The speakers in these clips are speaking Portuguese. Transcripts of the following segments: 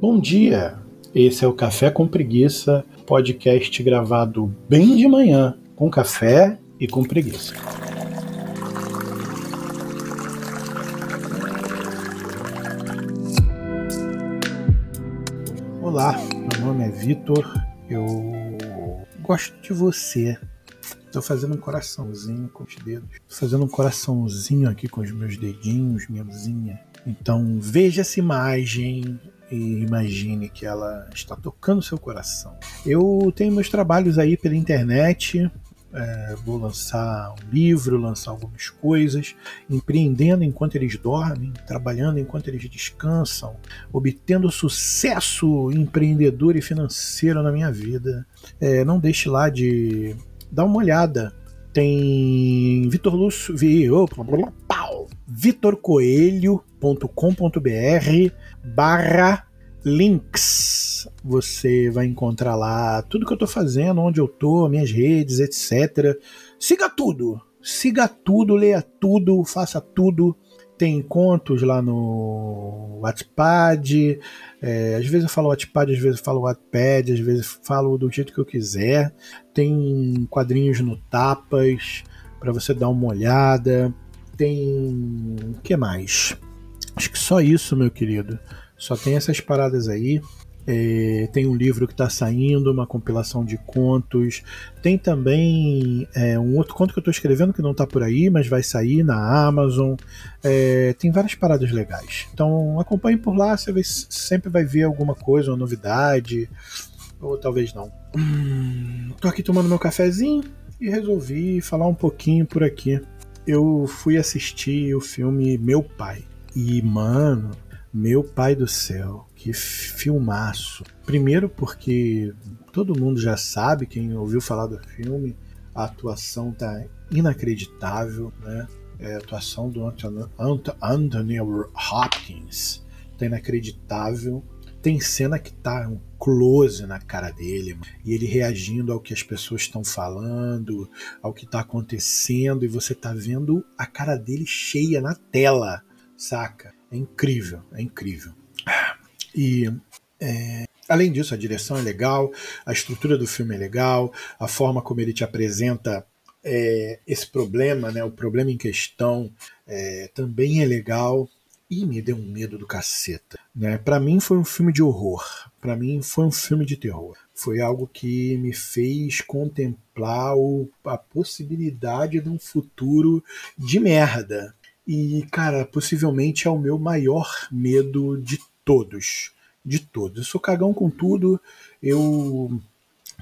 Bom dia! Esse é o Café com Preguiça, podcast gravado bem de manhã, com café e com preguiça. Olá, meu nome é Vitor, eu gosto de você. Estou fazendo um coraçãozinho com os dedos. Estou fazendo um coraçãozinho aqui com os meus dedinhos, minha mãozinha. Então veja essa imagem e imagine que ela está tocando seu coração. Eu tenho meus trabalhos aí pela internet, é, vou lançar um livro, lançar algumas coisas, empreendendo enquanto eles dormem, trabalhando enquanto eles descansam, obtendo sucesso empreendedor e financeiro na minha vida. É, não deixe lá de dar uma olhada. Tem Vitor Lúcio, vitorcoelho.com.br barra links. Você vai encontrar lá tudo que eu estou fazendo, onde eu estou, minhas redes, etc. Siga tudo, siga tudo, leia tudo, faça tudo. Tem contos lá no Wattpad. É, às vezes eu falo Wattpad, às vezes eu falo Wattpad, às vezes falo do jeito que eu quiser. Tem quadrinhos no Tapas para você dar uma olhada. Tem. O que mais? Acho que só isso, meu querido. Só tem essas paradas aí. É, tem um livro que está saindo, uma compilação de contos. Tem também é, um outro conto que eu estou escrevendo que não está por aí, mas vai sair na Amazon. É, tem várias paradas legais. Então acompanhe por lá, você sempre vai ver alguma coisa, uma novidade. Ou talvez não. Hum, tô aqui tomando meu cafezinho e resolvi falar um pouquinho por aqui. Eu fui assistir o filme Meu Pai. E, mano, meu pai do céu, que filmaço. Primeiro porque todo mundo já sabe, quem ouviu falar do filme, a atuação tá inacreditável, né? É, a atuação do Anthony, Anthony Hopkins tá inacreditável. Tem cena que tá um close na cara dele e ele reagindo ao que as pessoas estão falando, ao que tá acontecendo e você tá vendo a cara dele cheia na tela, saca? É incrível, é incrível. E é, além disso, a direção é legal, a estrutura do filme é legal, a forma como ele te apresenta é, esse problema, né, o problema em questão, é, também é legal. E me deu um medo do caceta. Né? Para mim foi um filme de horror. Para mim foi um filme de terror. Foi algo que me fez contemplar o, a possibilidade de um futuro de merda e, cara, possivelmente é o meu maior medo de todos. De todos. Eu sou cagão com tudo. Eu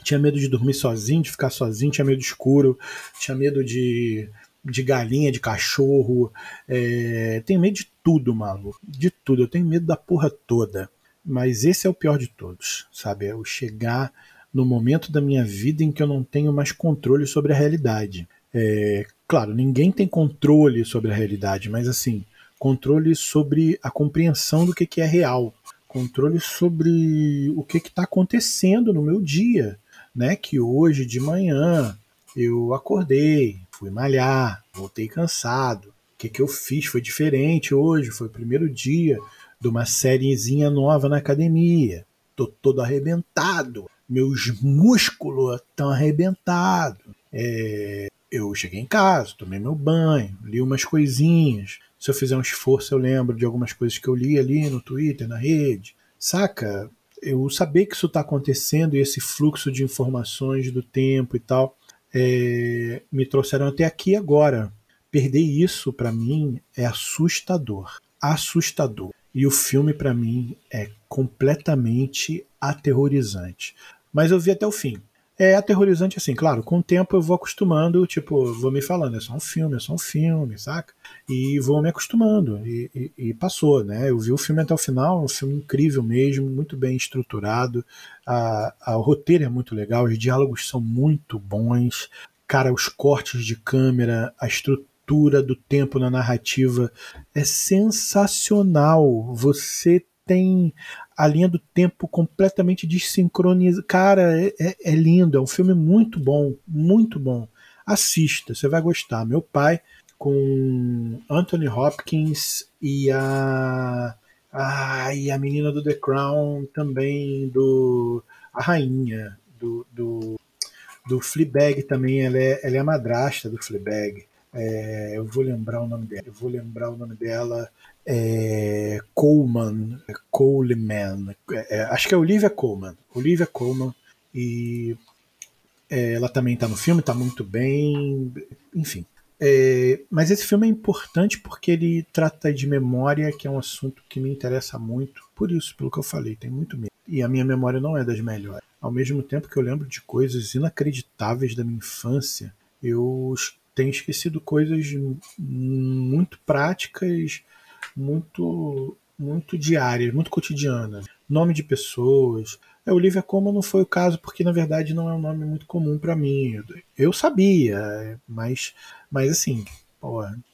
tinha medo de dormir sozinho, de ficar sozinho, tinha medo escuro, tinha medo de, de galinha, de cachorro. É, tenho medo de tudo, maluco. De tudo. Eu tenho medo da porra toda. Mas esse é o pior de todos, sabe? É o chegar no momento da minha vida em que eu não tenho mais controle sobre a realidade. É, claro, ninguém tem controle sobre a realidade, mas assim, controle sobre a compreensão do que, que é real, controle sobre o que está acontecendo no meu dia, né? Que hoje de manhã eu acordei, fui malhar, voltei cansado. O que, que eu fiz foi diferente hoje, foi o primeiro dia de uma sériezinha nova na academia. Tô todo arrebentado, meus músculos estão arrebentados. É, eu cheguei em casa, tomei meu banho, li umas coisinhas. Se eu fizer um esforço, eu lembro de algumas coisas que eu li ali no Twitter, na rede. Saca? Eu saber que isso está acontecendo e esse fluxo de informações do tempo e tal é, me trouxeram até aqui agora. Perder isso, para mim, é assustador. Assustador. E o filme, para mim, é completamente aterrorizante. Mas eu vi até o fim é aterrorizante assim, claro, com o tempo eu vou acostumando, tipo, vou me falando, é só um filme, é só um filme, saca? E vou me acostumando, e, e, e passou, né? Eu vi o filme até o final, um filme incrível mesmo, muito bem estruturado, a, a, o roteiro é muito legal, os diálogos são muito bons, cara, os cortes de câmera, a estrutura do tempo na narrativa é sensacional. Você tem a linha do tempo completamente desincronizada. Cara, é, é, é, lindo, é um filme muito bom, muito bom. Assista, você vai gostar. Meu pai, com Anthony Hopkins e a Ah, e a menina do The Crown também, do. A rainha do, do, do Fleabag também, ela é, ela é a madrasta do Fleabag. É, eu vou lembrar o nome dela. Eu vou lembrar o nome dela. É, Coleman. Coleman. É, acho que é Olivia Coleman. Olivia Coleman. E é, ela também está no filme, está muito bem. Enfim. É, mas esse filme é importante porque ele trata de memória, que é um assunto que me interessa muito. Por isso, pelo que eu falei, tem muito medo. E a minha memória não é das melhores. Ao mesmo tempo que eu lembro de coisas inacreditáveis da minha infância, eu tenho esquecido coisas muito práticas, muito muito diárias, muito cotidianas. Nome de pessoas. A Olivia Colman não foi o caso porque na verdade não é um nome muito comum para mim. Eu sabia, mas mas assim,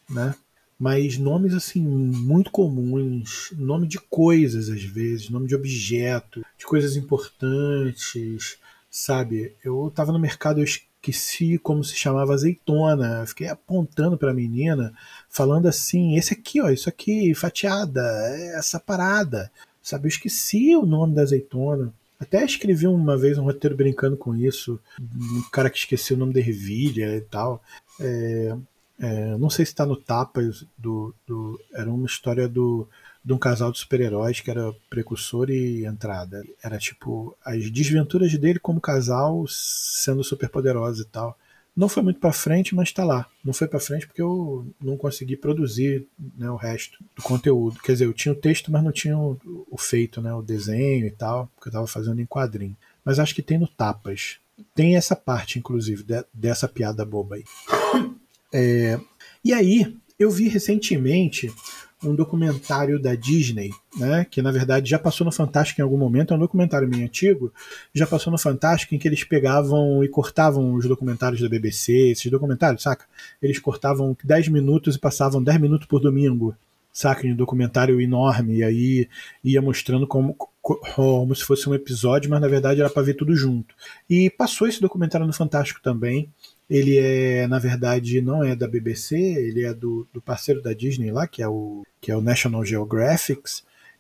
né? Mas nomes assim muito comuns, nome de coisas às vezes, nome de objeto, de coisas importantes, sabe? Eu tava no mercado, eu esqueci como se chamava azeitona. Fiquei apontando para a menina, falando assim: esse aqui, ó, isso aqui, fatiada, é essa parada. Sabe, eu esqueci o nome da azeitona. Até escrevi uma vez um roteiro brincando com isso. Um cara que esqueceu o nome da ervilha e tal. É, é, não sei se está no Tapas do, do. Era uma história do de um casal de super-heróis que era precursor e entrada. Era tipo as desventuras dele como casal sendo super poderoso e tal. Não foi muito para frente, mas tá lá. Não foi para frente porque eu não consegui produzir né, o resto do conteúdo. Quer dizer, eu tinha o texto, mas não tinha o, o feito, né, o desenho e tal, porque eu tava fazendo em quadrinho. Mas acho que tem no Tapas. Tem essa parte, inclusive, de, dessa piada boba aí. É, e aí, eu vi recentemente um documentário da Disney, né, que na verdade já passou no Fantástico em algum momento, é um documentário meio antigo, já passou no Fantástico em que eles pegavam e cortavam os documentários da BBC, esses documentários, saca? Eles cortavam 10 minutos e passavam 10 minutos por domingo, saca? Um documentário enorme, e aí ia mostrando como, como se fosse um episódio, mas na verdade era para ver tudo junto. E passou esse documentário no Fantástico também, ele é, na verdade, não é da BBC, ele é do, do parceiro da Disney lá, que é, o, que é o National Geographic,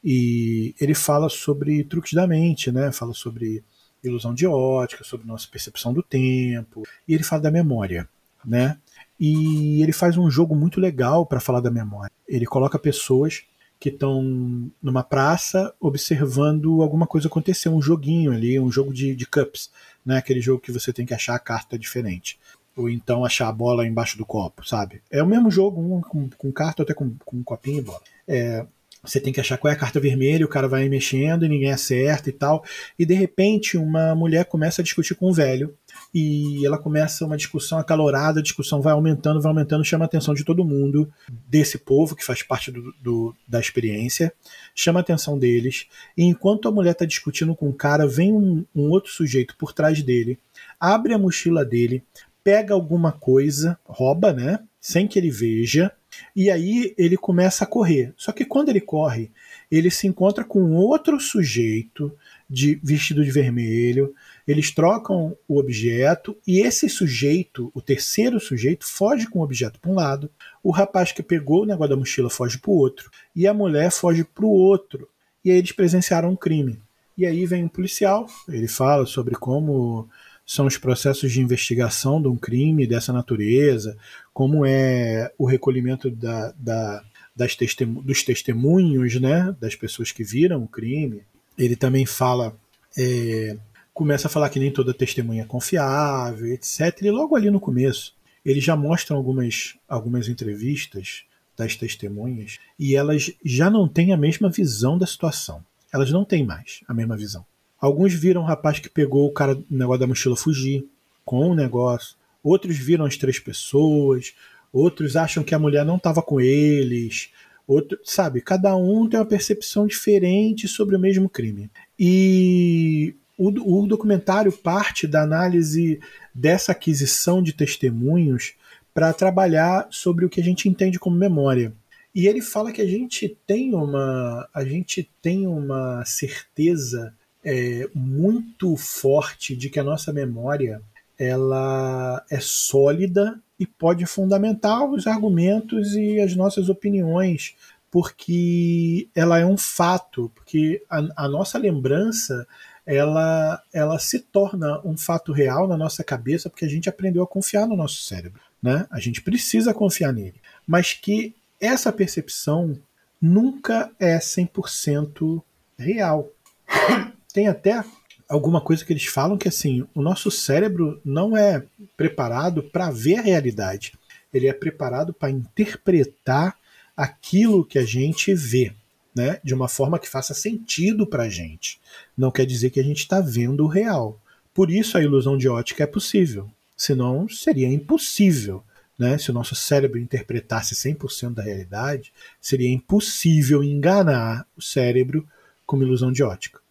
e ele fala sobre truques da mente, né? Fala sobre ilusão de ótica, sobre nossa percepção do tempo, e ele fala da memória, né? E ele faz um jogo muito legal para falar da memória. Ele coloca pessoas que estão numa praça observando alguma coisa acontecer, um joguinho ali, um jogo de, de cups, né? Aquele jogo que você tem que achar a carta diferente ou então achar a bola embaixo do copo, sabe? É o mesmo jogo, um com, com carta, até com, com um copinho e bola. É, você tem que achar qual é a carta vermelha, o cara vai mexendo e ninguém acerta e tal. E de repente uma mulher começa a discutir com um velho e ela começa uma discussão acalorada, a discussão vai aumentando, vai aumentando, chama a atenção de todo mundo, desse povo que faz parte do, do da experiência, chama a atenção deles. E enquanto a mulher está discutindo com o cara, vem um, um outro sujeito por trás dele, abre a mochila dele, pega alguma coisa, rouba, né? Sem que ele veja, e aí ele começa a correr. Só que quando ele corre, ele se encontra com outro sujeito de vestido de vermelho. Eles trocam o objeto e esse sujeito, o terceiro sujeito, foge com o objeto para um lado. O rapaz que pegou o negócio da mochila foge para o outro e a mulher foge para o outro. E aí eles presenciaram um crime. E aí vem um policial, ele fala sobre como são os processos de investigação de um crime dessa natureza, como é o recolhimento da, da, das testemun dos testemunhos né, das pessoas que viram o crime. Ele também fala, é, começa a falar que nem toda testemunha é confiável, etc. E logo ali no começo, eles já mostram algumas, algumas entrevistas das testemunhas e elas já não têm a mesma visão da situação. Elas não têm mais a mesma visão. Alguns viram o rapaz que pegou o cara no negócio da mochila fugir com o negócio. Outros viram as três pessoas. Outros acham que a mulher não estava com eles. Outro, sabe, cada um tem uma percepção diferente sobre o mesmo crime. E o, o documentário parte da análise dessa aquisição de testemunhos para trabalhar sobre o que a gente entende como memória. E ele fala que a gente tem uma, a gente tem uma certeza é, muito forte de que a nossa memória ela é sólida e pode fundamentar os argumentos e as nossas opiniões porque ela é um fato, porque a, a nossa lembrança ela, ela se torna um fato real na nossa cabeça porque a gente aprendeu a confiar no nosso cérebro. Né? A gente precisa confiar nele. Mas que essa percepção nunca é 100% real. Tem até alguma coisa que eles falam que assim, o nosso cérebro não é preparado para ver a realidade. Ele é preparado para interpretar aquilo que a gente vê né, de uma forma que faça sentido para a gente. Não quer dizer que a gente está vendo o real. Por isso a ilusão de ótica é possível. Senão seria impossível. Né? Se o nosso cérebro interpretasse 100% da realidade, seria impossível enganar o cérebro com uma ilusão de ótica.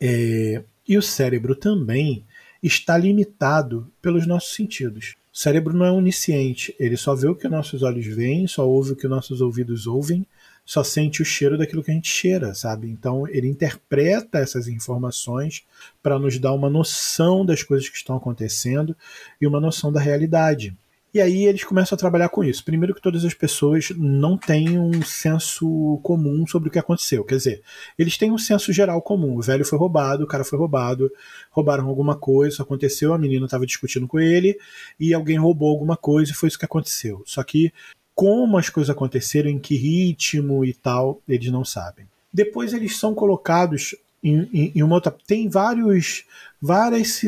É, e o cérebro também está limitado pelos nossos sentidos. O cérebro não é onisciente, ele só vê o que nossos olhos veem, só ouve o que nossos ouvidos ouvem, só sente o cheiro daquilo que a gente cheira, sabe? Então ele interpreta essas informações para nos dar uma noção das coisas que estão acontecendo e uma noção da realidade. E aí eles começam a trabalhar com isso. Primeiro que todas as pessoas não têm um senso comum sobre o que aconteceu. Quer dizer, eles têm um senso geral comum. O velho foi roubado, o cara foi roubado, roubaram alguma coisa, isso aconteceu, a menina estava discutindo com ele e alguém roubou alguma coisa e foi isso que aconteceu. Só que como as coisas aconteceram, em que ritmo e tal, eles não sabem. Depois eles são colocados em, em, uma outra. Tem vários, várias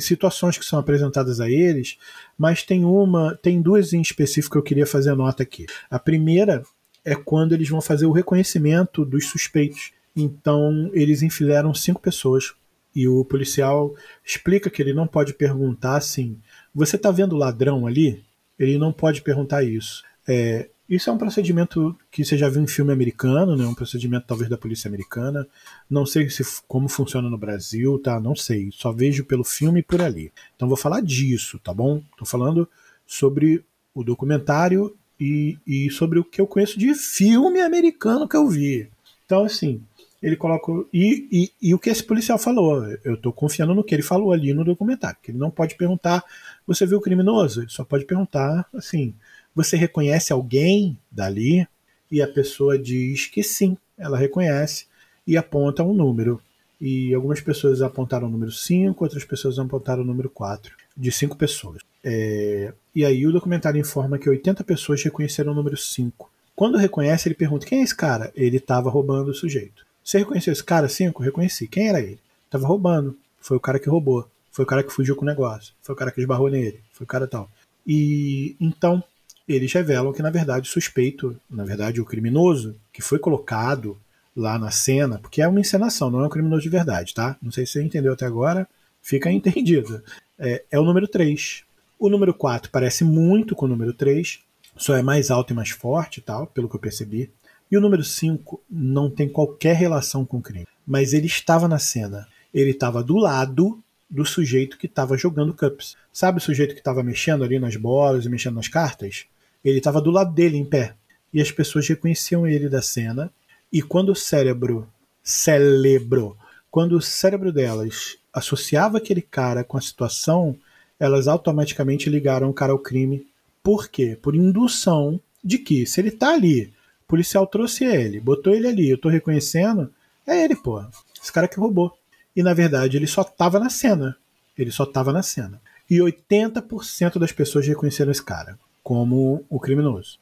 situações que são apresentadas a eles, mas tem uma, tem duas em específico que eu queria fazer nota aqui. A primeira é quando eles vão fazer o reconhecimento dos suspeitos. Então eles enfileiram cinco pessoas e o policial explica que ele não pode perguntar assim: você está vendo ladrão ali? ele não pode perguntar isso. É, isso é um procedimento que você já viu em filme americano, né? Um procedimento talvez da polícia americana. Não sei se como funciona no Brasil, tá? Não sei. Só vejo pelo filme por ali. Então vou falar disso, tá bom? Tô falando sobre o documentário e, e sobre o que eu conheço de filme americano que eu vi. Então assim, ele coloca e, e, e o que esse policial falou. Eu tô confiando no que ele falou ali no documentário. Que ele não pode perguntar você viu o criminoso? Ele só pode perguntar assim: você reconhece alguém dali? E a pessoa diz que sim, ela reconhece e aponta um número. E algumas pessoas apontaram o número 5, outras pessoas apontaram o número 4, de 5 pessoas. É... E aí o documentário informa que 80 pessoas reconheceram o número 5. Quando reconhece, ele pergunta: quem é esse cara? Ele estava roubando o sujeito. Você reconheceu esse cara? 5? Reconheci. Quem era ele? Estava roubando. Foi o cara que roubou. Foi o cara que fugiu com o negócio. Foi o cara que esbarrou nele. Foi o cara tal. E então eles revelam que, na verdade, o suspeito, na verdade, o criminoso, que foi colocado lá na cena, porque é uma encenação, não é um criminoso de verdade, tá? Não sei se você entendeu até agora, fica entendido. É, é o número 3. O número 4 parece muito com o número 3, só é mais alto e mais forte, tal, pelo que eu percebi. E o número 5 não tem qualquer relação com o crime. Mas ele estava na cena. Ele estava do lado do sujeito que estava jogando cups. Sabe o sujeito que estava mexendo ali nas bolas e mexendo nas cartas? Ele estava do lado dele, em pé. E as pessoas reconheciam ele da cena. E quando o cérebro, cérebro, quando o cérebro delas associava aquele cara com a situação, elas automaticamente ligaram o cara ao crime. Por quê? Por indução de que se ele tá ali, o policial trouxe ele, botou ele ali, eu tô reconhecendo, é ele, pô. Esse cara que roubou e na verdade ele só estava na cena. Ele só estava na cena. E 80% das pessoas reconheceram esse cara como o criminoso.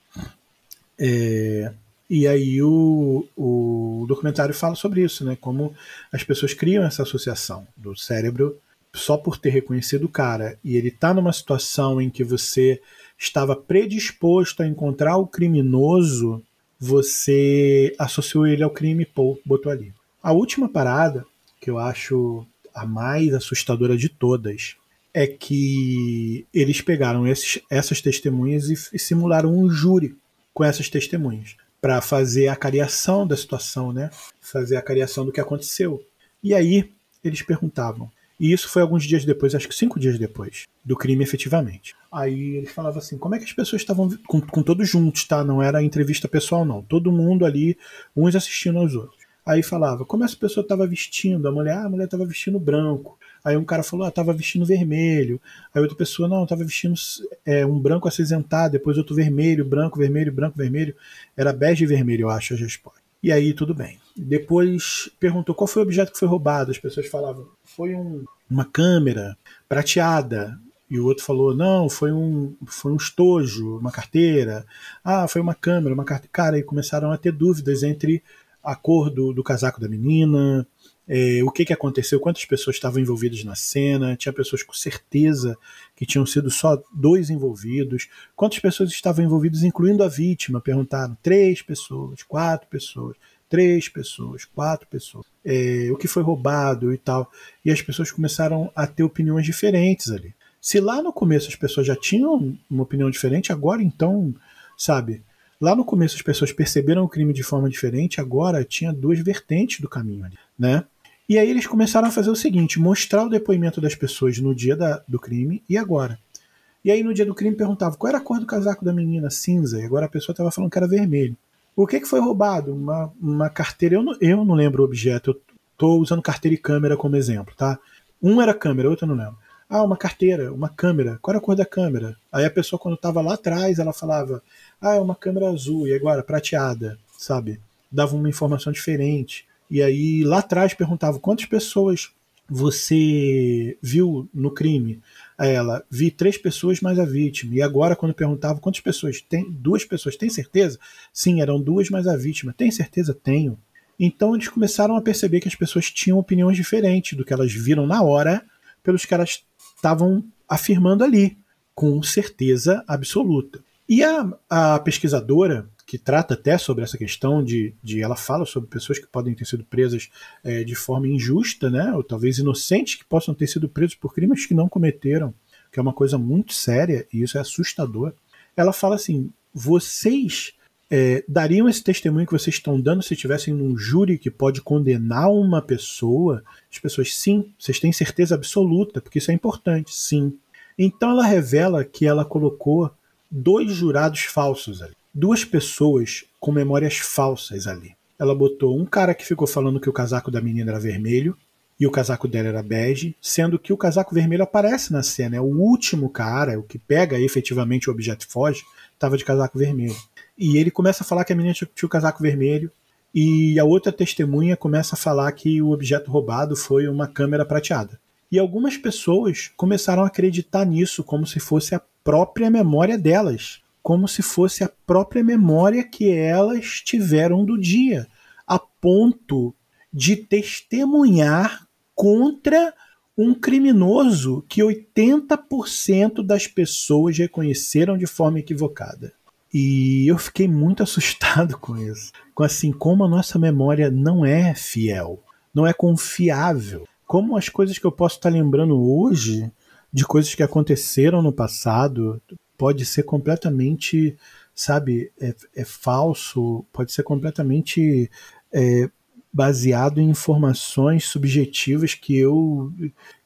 É, e aí o, o documentário fala sobre isso, né? Como as pessoas criam essa associação do cérebro só por ter reconhecido o cara e ele tá numa situação em que você estava predisposto a encontrar o criminoso, você associou ele ao crime e pô, botou ali. A última parada que eu acho a mais assustadora de todas é que eles pegaram esses, essas testemunhas e, e simularam um júri com essas testemunhas para fazer a cariação da situação, né? Fazer a cariação do que aconteceu. E aí eles perguntavam. E isso foi alguns dias depois, acho que cinco dias depois, do crime efetivamente. Aí eles falavam assim: como é que as pessoas estavam com, com todos juntos, tá? Não era entrevista pessoal, não. Todo mundo ali, uns assistindo aos outros. Aí falava como essa pessoa estava vestindo, a mulher, ah, a mulher estava vestindo branco. Aí um cara falou, ah, tava vestindo vermelho. Aí outra pessoa, não, tava vestindo é, um branco acinzentado, depois outro vermelho, branco, vermelho, branco, vermelho. Era bege e vermelho, eu acho, a resposta. E aí, tudo bem. Depois perguntou qual foi o objeto que foi roubado. As pessoas falavam, foi um, uma câmera prateada. E o outro falou, não, foi um, foi um estojo, uma carteira. Ah, foi uma câmera, uma carteira. Cara, e começaram a ter dúvidas entre a cor do, do casaco da menina, é, o que, que aconteceu, quantas pessoas estavam envolvidas na cena, tinha pessoas com certeza que tinham sido só dois envolvidos, quantas pessoas estavam envolvidas, incluindo a vítima, perguntaram, três pessoas, quatro pessoas, três pessoas, quatro pessoas, é, o que foi roubado e tal, e as pessoas começaram a ter opiniões diferentes ali. Se lá no começo as pessoas já tinham uma opinião diferente, agora então, sabe, Lá no começo as pessoas perceberam o crime de forma diferente, agora tinha duas vertentes do caminho ali, né? E aí eles começaram a fazer o seguinte: mostrar o depoimento das pessoas no dia da, do crime e agora. E aí no dia do crime perguntava qual era a cor do casaco da menina, cinza, e agora a pessoa estava falando que era vermelho. O que, que foi roubado? Uma, uma carteira, eu não, eu não lembro o objeto, eu estou usando carteira e câmera como exemplo, tá? Um era câmera, outro eu não lembro. Ah, uma carteira, uma câmera. Qual era a cor da câmera? Aí a pessoa, quando estava lá atrás, ela falava: Ah, é uma câmera azul, e agora prateada, sabe? Dava uma informação diferente. E aí lá atrás perguntava quantas pessoas você viu no crime? A ela, vi três pessoas mais a vítima. E agora, quando perguntava quantas pessoas, tem duas pessoas, tem certeza? Sim, eram duas mais a vítima. Tem certeza? Tenho. Então eles começaram a perceber que as pessoas tinham opiniões diferentes do que elas viram na hora, pelos que elas estavam afirmando ali, com certeza absoluta. E a, a pesquisadora que trata até sobre essa questão de, de ela fala sobre pessoas que podem ter sido presas é, de forma injusta, né, ou talvez inocentes que possam ter sido presos por crimes que não cometeram, que é uma coisa muito séria e isso é assustador. Ela fala assim: vocês é, dariam esse testemunho que vocês estão dando se estivessem num júri que pode condenar uma pessoa? As pessoas, sim, vocês têm certeza absoluta, porque isso é importante, sim. Então ela revela que ela colocou dois jurados falsos ali duas pessoas com memórias falsas ali. Ela botou um cara que ficou falando que o casaco da menina era vermelho e o casaco dela era bege, sendo que o casaco vermelho aparece na cena. É o último cara, o que pega efetivamente o objeto e foge, estava de casaco vermelho. E ele começa a falar que a menina tinha, tinha o casaco vermelho, e a outra testemunha começa a falar que o objeto roubado foi uma câmera prateada. E algumas pessoas começaram a acreditar nisso como se fosse a própria memória delas como se fosse a própria memória que elas tiveram do dia, a ponto de testemunhar contra um criminoso que 80% das pessoas reconheceram de forma equivocada. E eu fiquei muito assustado com isso. Com assim, como a nossa memória não é fiel, não é confiável. Como as coisas que eu posso estar lembrando hoje, de coisas que aconteceram no passado, pode ser completamente, sabe, é, é falso, pode ser completamente é, baseado em informações subjetivas que eu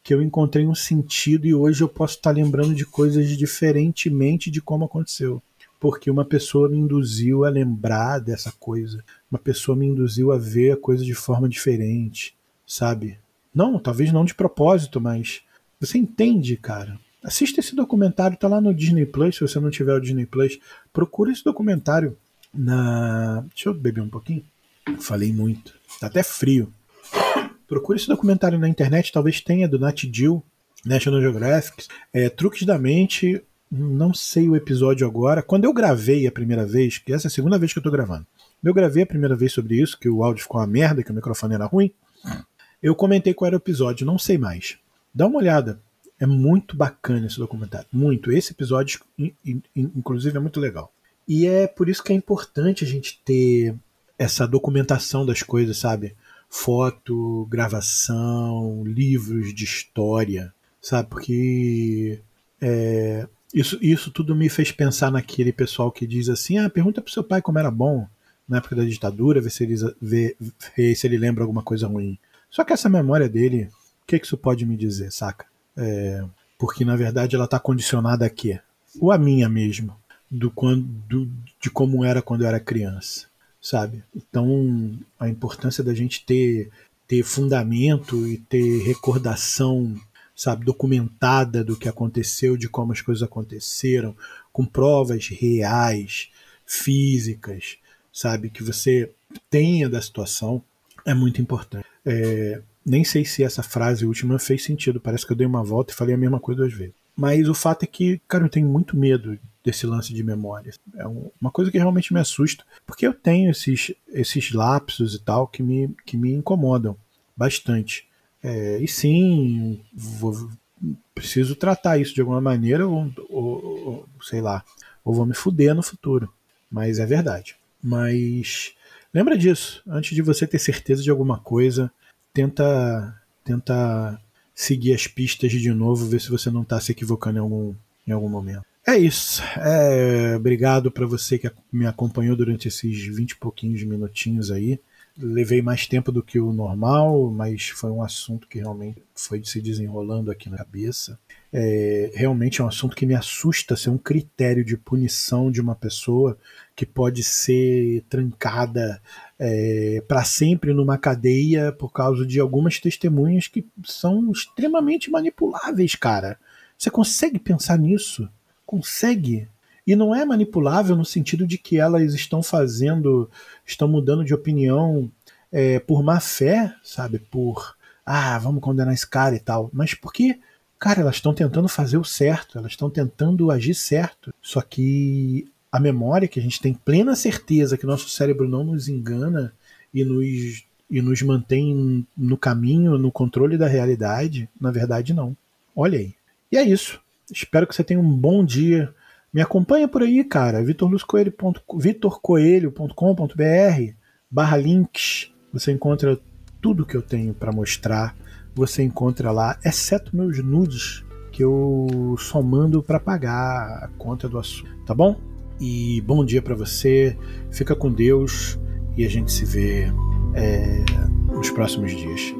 que eu encontrei um sentido e hoje eu posso estar lembrando de coisas diferentemente de como aconteceu. Porque uma pessoa me induziu a lembrar dessa coisa. Uma pessoa me induziu a ver a coisa de forma diferente, sabe? Não, talvez não de propósito, mas você entende, cara? Assista esse documentário, tá lá no Disney Plus. Se você não tiver o Disney Plus, procura esse documentário na. Deixa eu beber um pouquinho. Falei muito. Tá até frio. Procure esse documentário na internet, talvez tenha do Nat Jill, National Geographic. É, Truques da Mente, não sei o episódio agora. Quando eu gravei a primeira vez, que essa é a segunda vez que eu tô gravando, eu gravei a primeira vez sobre isso, que o áudio ficou uma merda, que o microfone era ruim. Eu comentei qual era o episódio, não sei mais. Dá uma olhada. É muito bacana esse documentário. Muito. Esse episódio, inclusive, é muito legal. E é por isso que é importante a gente ter essa documentação das coisas, sabe? Foto, gravação, livros de história, sabe? Porque é, isso, isso tudo me fez pensar naquele pessoal que diz assim: ah, pergunta pro seu pai como era bom na época da ditadura, ver se ele, se ele lembra alguma coisa ruim. Só que essa memória dele, o que, que isso pode me dizer, saca? É, porque na verdade ela está condicionada a quê? Ou a minha mesmo, do quando, do, de como era quando eu era criança, sabe? Então a importância da gente ter ter fundamento e ter recordação sabe, documentada do que aconteceu, de como as coisas aconteceram, com provas reais, físicas, sabe, que você tenha da situação, é muito importante. É, nem sei se essa frase última fez sentido, parece que eu dei uma volta e falei a mesma coisa duas vezes. Mas o fato é que, cara, eu tenho muito medo desse lance de memória. É uma coisa que realmente me assusta, porque eu tenho esses, esses lapsos e tal que me, que me incomodam bastante. É, e sim, vou, preciso tratar isso de alguma maneira, ou, ou, ou, sei lá, ou vou me fuder no futuro. Mas é verdade. Mas lembra disso. Antes de você ter certeza de alguma coisa, tenta, tenta seguir as pistas de novo, ver se você não está se equivocando em algum, em algum momento. É isso. É, obrigado para você que me acompanhou durante esses 20 e pouquinhos minutinhos aí. Levei mais tempo do que o normal, mas foi um assunto que realmente foi se desenrolando aqui na cabeça. É, realmente é um assunto que me assusta ser um critério de punição de uma pessoa que pode ser trancada é, para sempre numa cadeia por causa de algumas testemunhas que são extremamente manipuláveis, cara. Você consegue pensar nisso? consegue. E não é manipulável no sentido de que elas estão fazendo, estão mudando de opinião é, por má fé, sabe? Por, ah, vamos condenar esse cara e tal. Mas porque, cara, elas estão tentando fazer o certo, elas estão tentando agir certo. Só que a memória, que a gente tem plena certeza que nosso cérebro não nos engana e nos, e nos mantém no caminho, no controle da realidade, na verdade, não. Olha aí. E é isso. Espero que você tenha um bom dia. Me acompanha por aí, cara. vitorcoelho.com.br barra links. Você encontra tudo que eu tenho para mostrar. Você encontra lá, exceto meus nudes, que eu só mando para pagar a conta do assunto, tá bom? E bom dia para você. Fica com Deus e a gente se vê é, nos próximos dias.